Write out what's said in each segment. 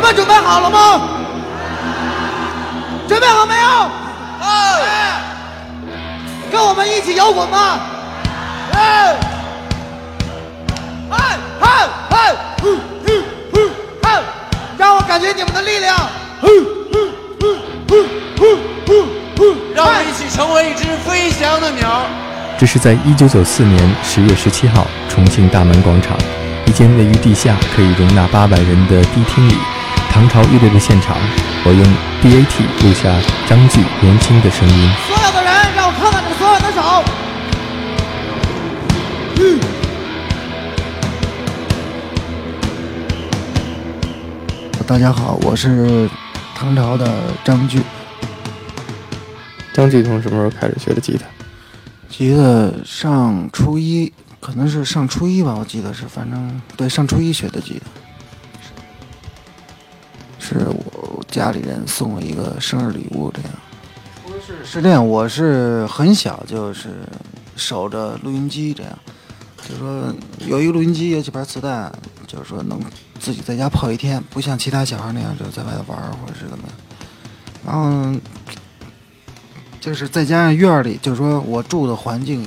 你们准备好了吗？准备好没有？哎，跟我们一起摇滚吧？让我感觉你们的力量，让我们一起成为一只飞翔的鸟。这是在一九九四年十月十七号，重庆大门广场，一间位于地下可以容纳八百人的迪厅里，唐朝乐队的现场，我用 DAT 录下张炬年轻的声音。所有的人，让我看看你们所有的手。大家好，我是唐朝的张炬。张继从什么时候开始学的吉他？吉他上初一，可能是上初一吧，我记得是，反正对，上初一学的吉他。是我家里人送我一个生日礼物，这样。是，是这样，我是很小就是守着录音机，这样，就是说有一个录音机，有几盘磁带，就是说能自己在家泡一天，不像其他小孩那样就在外头玩或者是怎么。然后就是再加上院里，就是说我住的环境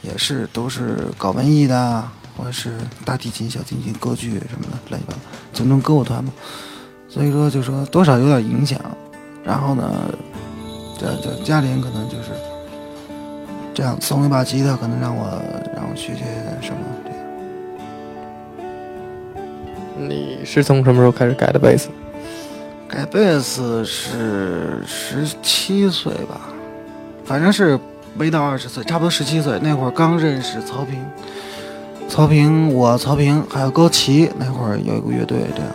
也是都是搞文艺的，或者是大提琴、小提琴、歌剧什么的，乱七八糟，就那种歌舞团嘛。所以说，就说多少有点影响。然后呢，这这家里人可能就是这样送一把吉他，可能让我让我学学什么这样。你是从什么时候开始改的贝斯？改贝斯是十七岁吧，反正是没到二十岁，差不多十七岁那会儿刚认识曹平。曹平，我曹平还有高旗，那会儿有一个乐队，这样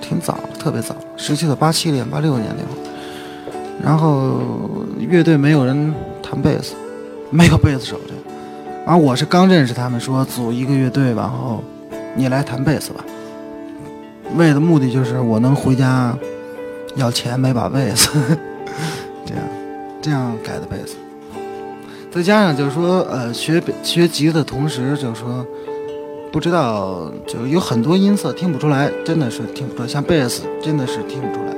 挺早，特别早，十七岁，八七年、八六年那会儿。然后乐队没有人弹贝斯，没有贝斯手这样。然后我是刚认识他们，说组一个乐队，然后你来弹贝斯吧。为的目的就是我能回家要钱买把贝斯，这样这样改的贝斯。再加上就是说，呃，学学吉他的同时，就是说不知道，就是有很多音色听不出来，真的是听不出来。像贝斯真的是听不出来，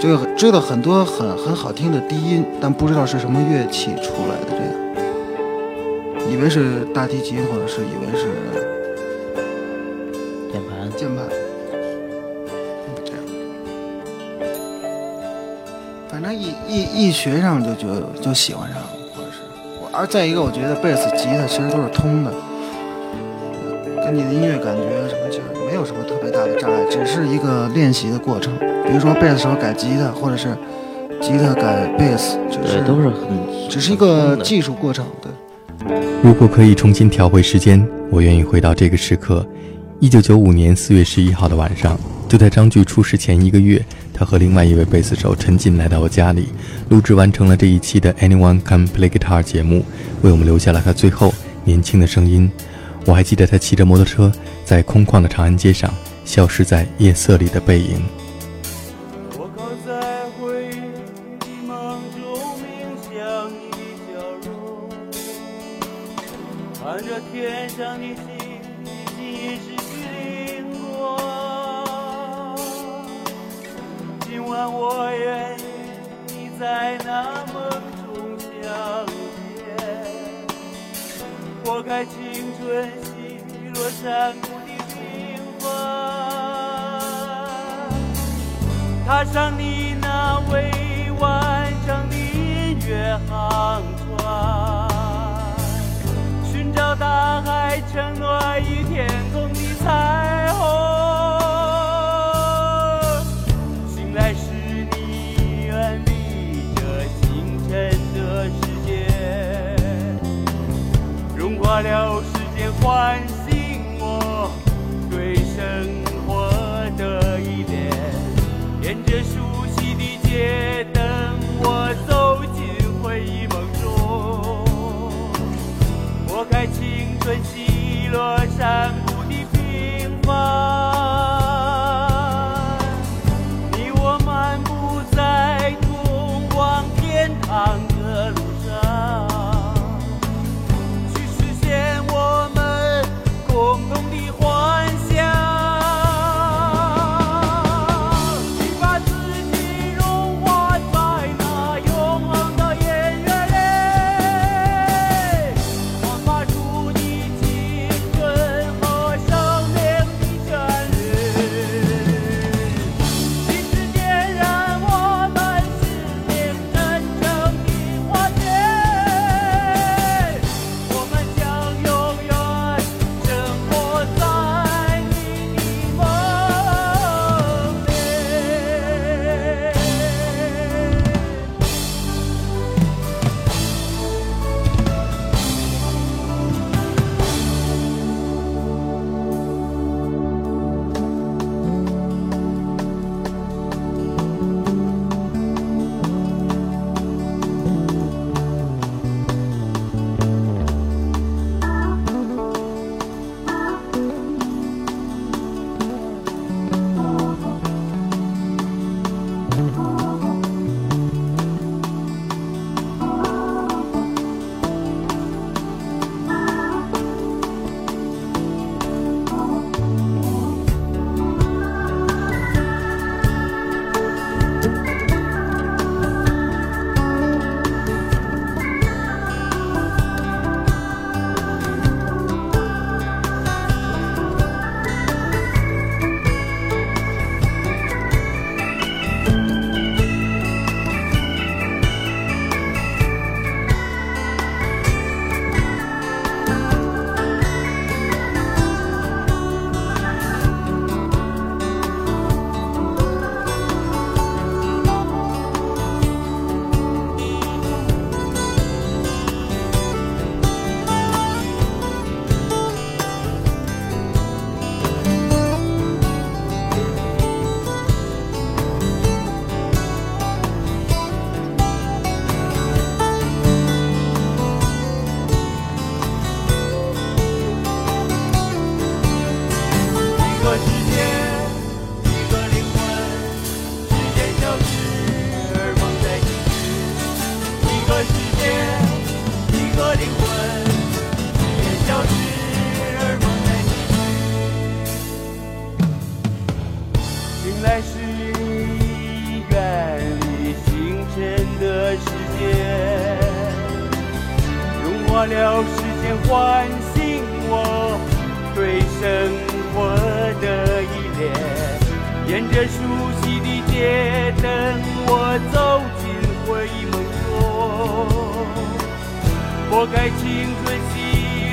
就知道很多很很好听的低音，但不知道是什么乐器出来的，这样。以为是大提琴，或者是以为是键盘，键盘，这样。反正一一一学上就就就喜欢上了，或者是。我，而再一个，我觉得贝斯、吉他其实都是通的，跟你的音乐感觉什么就是没有什么特别大的障碍，只是一个练习的过程。比如说贝斯手改吉他，或者是吉他改贝斯，只对，是都是很，只是一个技术过程，对。如果可以重新调回时间，我愿意回到这个时刻。一九九五年四月十一号的晚上，就在张炬出事前一个月，他和另外一位贝斯手陈进来到我家里，录制完成了这一期的 Anyone Can Play Guitar 节目，为我们留下了他最后年轻的声音。我还记得他骑着摩托车在空旷的长安街上，消失在夜色里的背影。花了时间，唤醒我对生活的依恋。沿着熟悉的街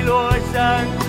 落山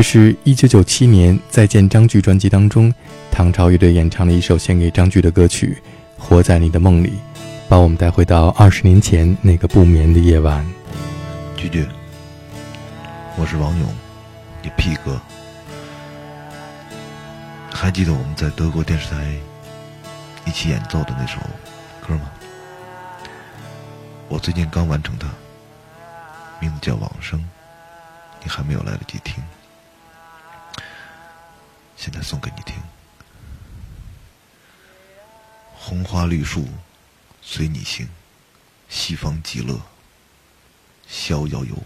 这是一九九七年《再见张炬》专辑当中，唐朝乐队演唱的一首献给张炬的歌曲《活在你的梦里》，把我们带回到二十年前那个不眠的夜晚。菊菊，我是王勇，你屁哥。还记得我们在德国电视台一起演奏的那首歌吗？我最近刚完成它，名字叫《往生》，你还没有来得及听，现在送给你听。红花绿树随你行，西方极乐逍遥游。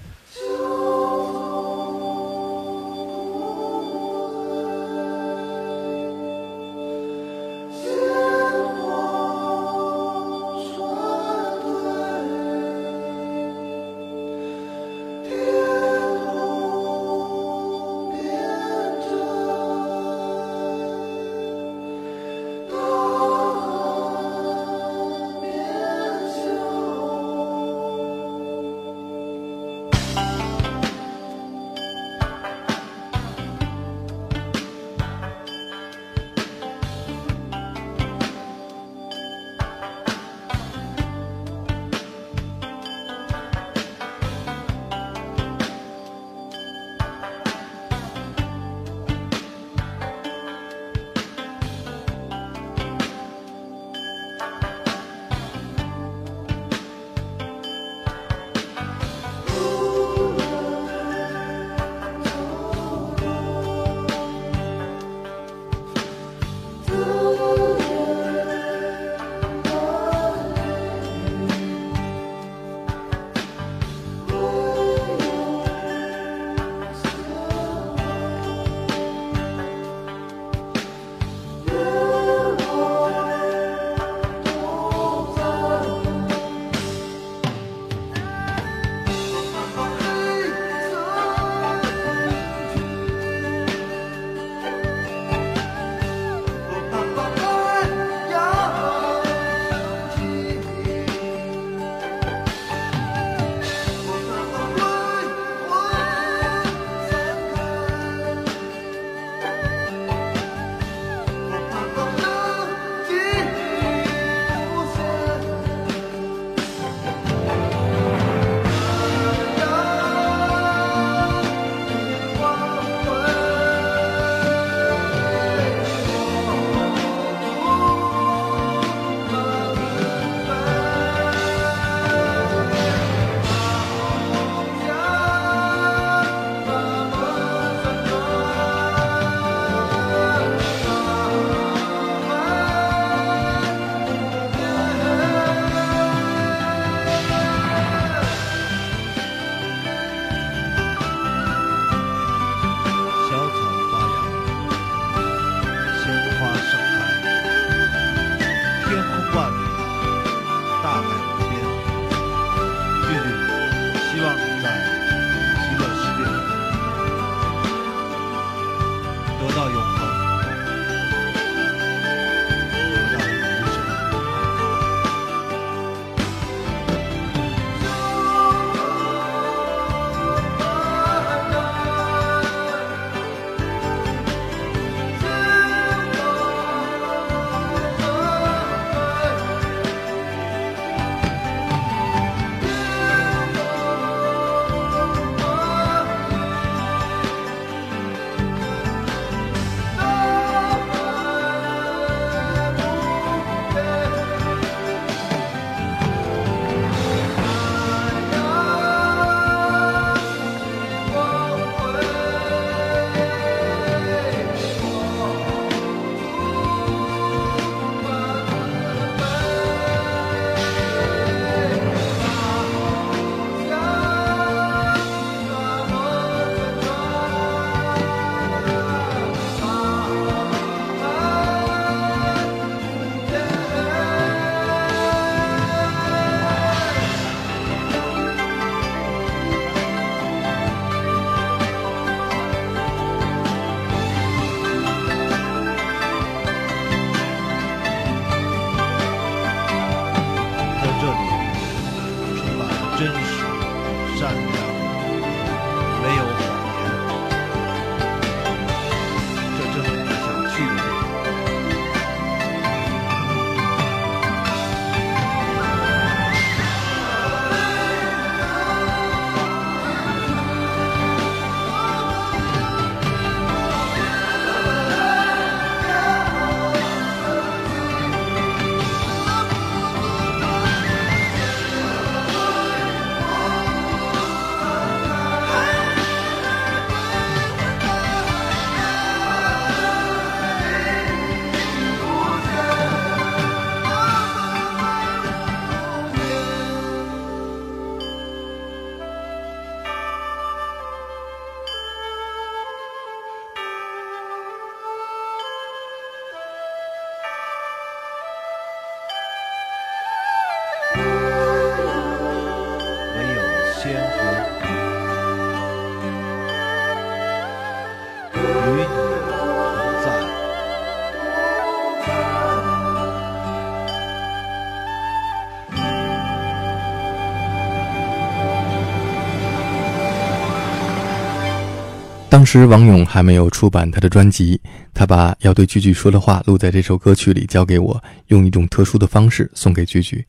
当时王勇还没有出版他的专辑，他把要对句句说的话录在这首歌曲里，交给我，用一种特殊的方式送给句句。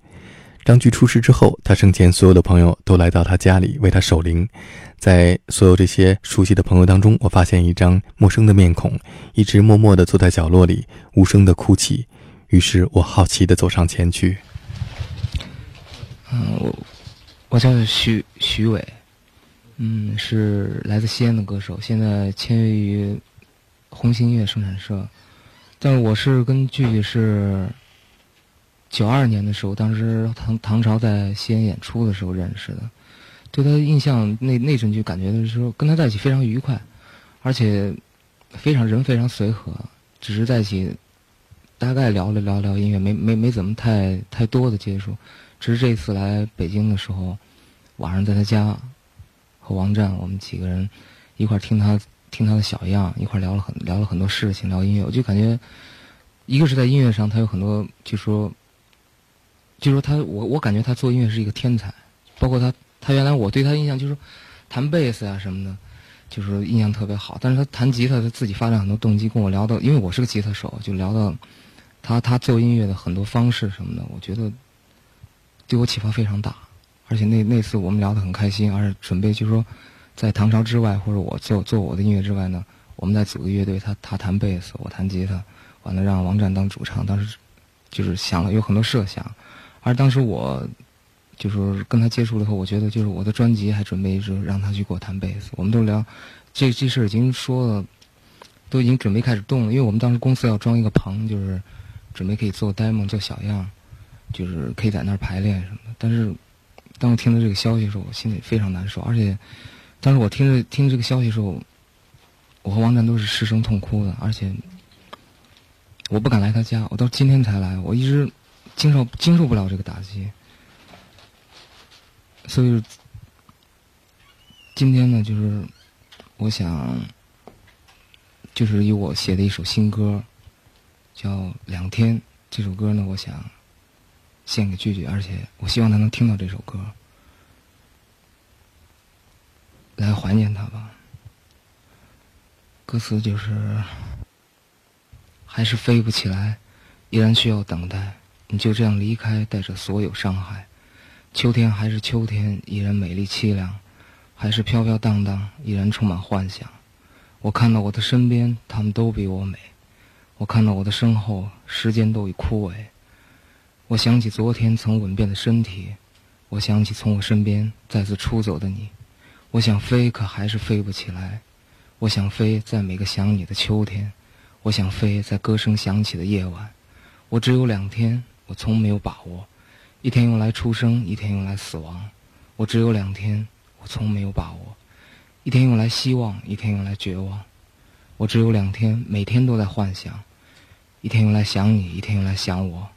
张炬出事之后，他生前所有的朋友都来到他家里为他守灵。在所有这些熟悉的朋友当中，我发现一张陌生的面孔，一直默默地坐在角落里，无声地哭泣。于是我好奇地走上前去。嗯，我我叫徐徐伟，嗯，是来自西安的歌手，现在签约于红星音乐生产社。但是我是跟句句是九二年的时候，当时唐唐朝在西安演出的时候认识的。对他的印象那那阵就感觉的时候跟他在一起非常愉快，而且非常人非常随和，只是在一起大概聊了聊聊音乐，没没没怎么太太多的接触。只是这一次来北京的时候，晚上在他家和王战我们几个人一块听他听他的小样，一块聊了很聊了很多事情，聊音乐，我就感觉一个是在音乐上他有很多，就说就说他我我感觉他做音乐是一个天才，包括他他原来我对他印象就是说弹贝斯啊什么的，就是印象特别好。但是他弹吉他，他自己发展很多动机，跟我聊到，因为我是个吉他手，就聊到他他做音乐的很多方式什么的，我觉得对我启发非常大。而且那那次我们聊得很开心，而且准备就是说，在唐朝之外，或者我做做我的音乐之外呢，我们再组个乐队，他他弹贝斯，我弹吉他，完了让王战当主唱。当时就是想了有很多设想，而当时我就是跟他接触了以后，我觉得就是我的专辑还准备是让他去给我弹贝斯。我们都聊这这事儿已经说了，都已经准备开始动了，因为我们当时公司要装一个棚，就是准备可以做 demo 做小样，就是可以在那儿排练什么的。但是当我听到这个消息的时候，我心里非常难受，而且当时我听着听这个消息的时候，我和王战都是失声痛哭的，而且我不敢来他家，我到今天才来，我一直经受经受不了这个打击，所以今天呢，就是我想，就是以我写的一首新歌，叫《两天》这首歌呢，我想献给句句，而且我希望他能听到这首歌，来怀念他吧。歌词就是，还是飞不起来，依然需要等待。你就这样离开，带着所有伤害。秋天还是秋天，依然美丽凄凉，还是飘飘荡荡，依然充满幻想。我看到我的身边，他们都比我美；我看到我的身后，时间都已枯萎。我想起昨天曾吻遍的身体，我想起从我身边再次出走的你。我想飞，可还是飞不起来。我想飞在每个想你的秋天，我想飞在歌声响起的夜晚。我只有两天，我从没有把握，一天用来出生，一天用来死亡。我只有两天，我从没有把握，一天用来希望，一天用来绝望。我只有两天，每天都在幻想，一天用来想你，一天用来想我。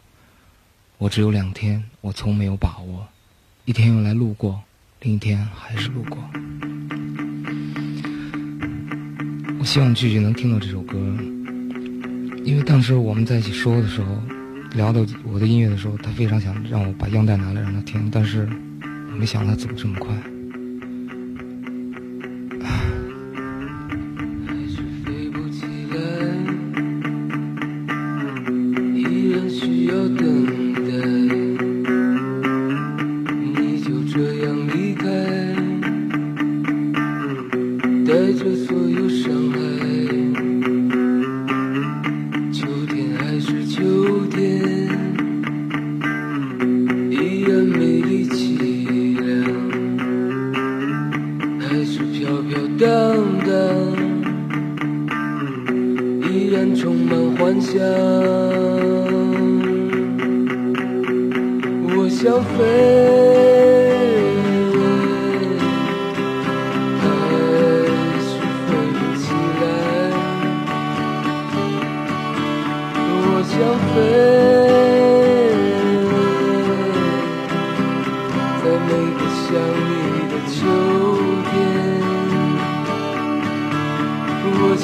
我只有两天，我从没有把握，一天用来路过，另一天还是路过。我希望句句能听到这首歌，因为当时我们在一起说的时候，聊到我的音乐的时候，他非常想让我把样带拿来让他听，但是我没想到他走这么快。飞不起来，依然需要等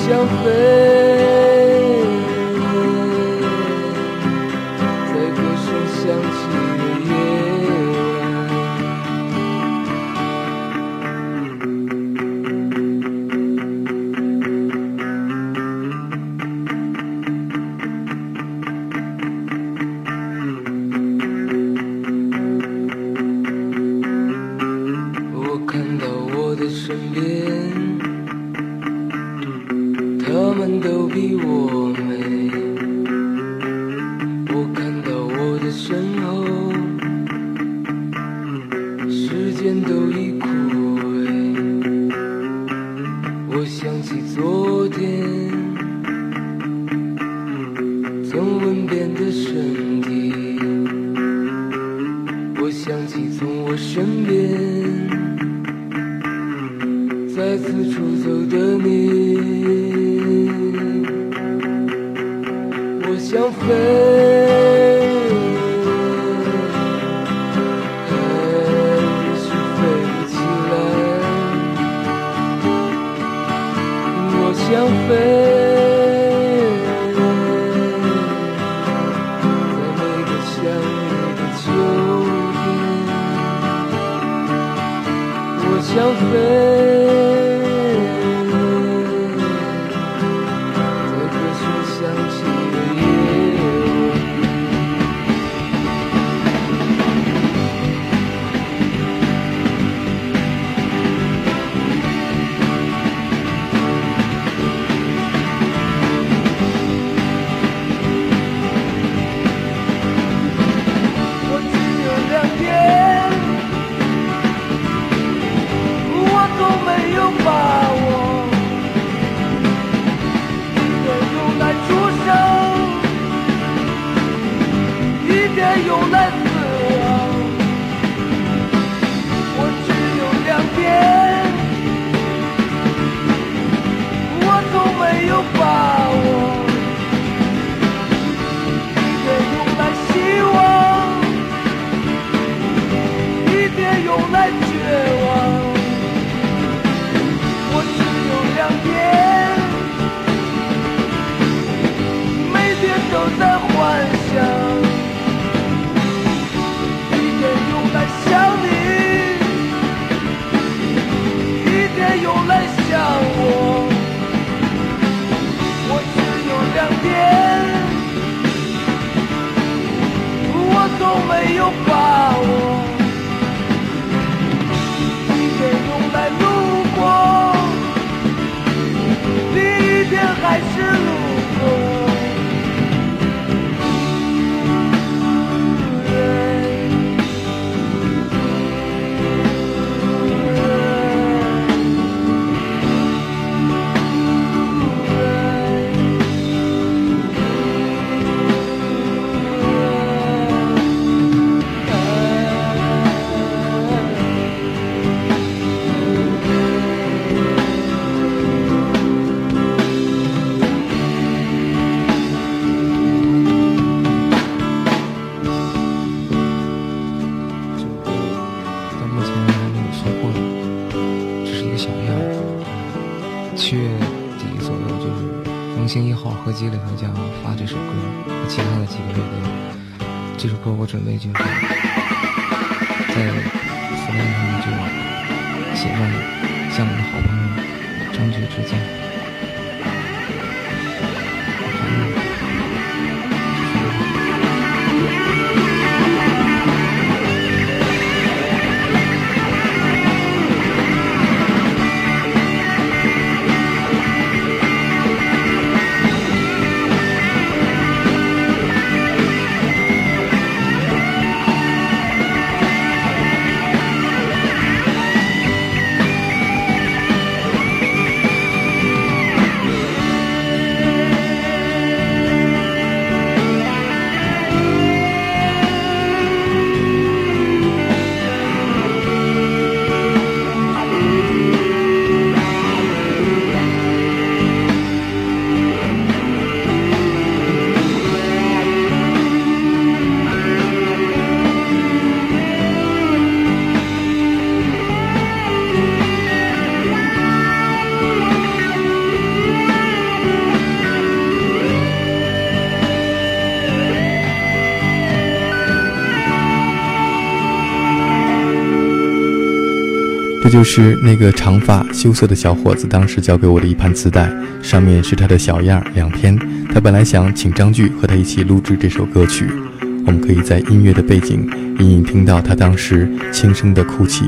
想飞，用吻变的身体。我想起从我身边再次出走的你，我想飞，我没有把握。我准备就绪这就是那个长发羞涩的小伙子当时交给我的一盘磁带，上面是他的小样两篇。他本来想请张炬和他一起录制这首歌曲，我们可以在音乐的背景隐隐听到他当时轻声的哭泣。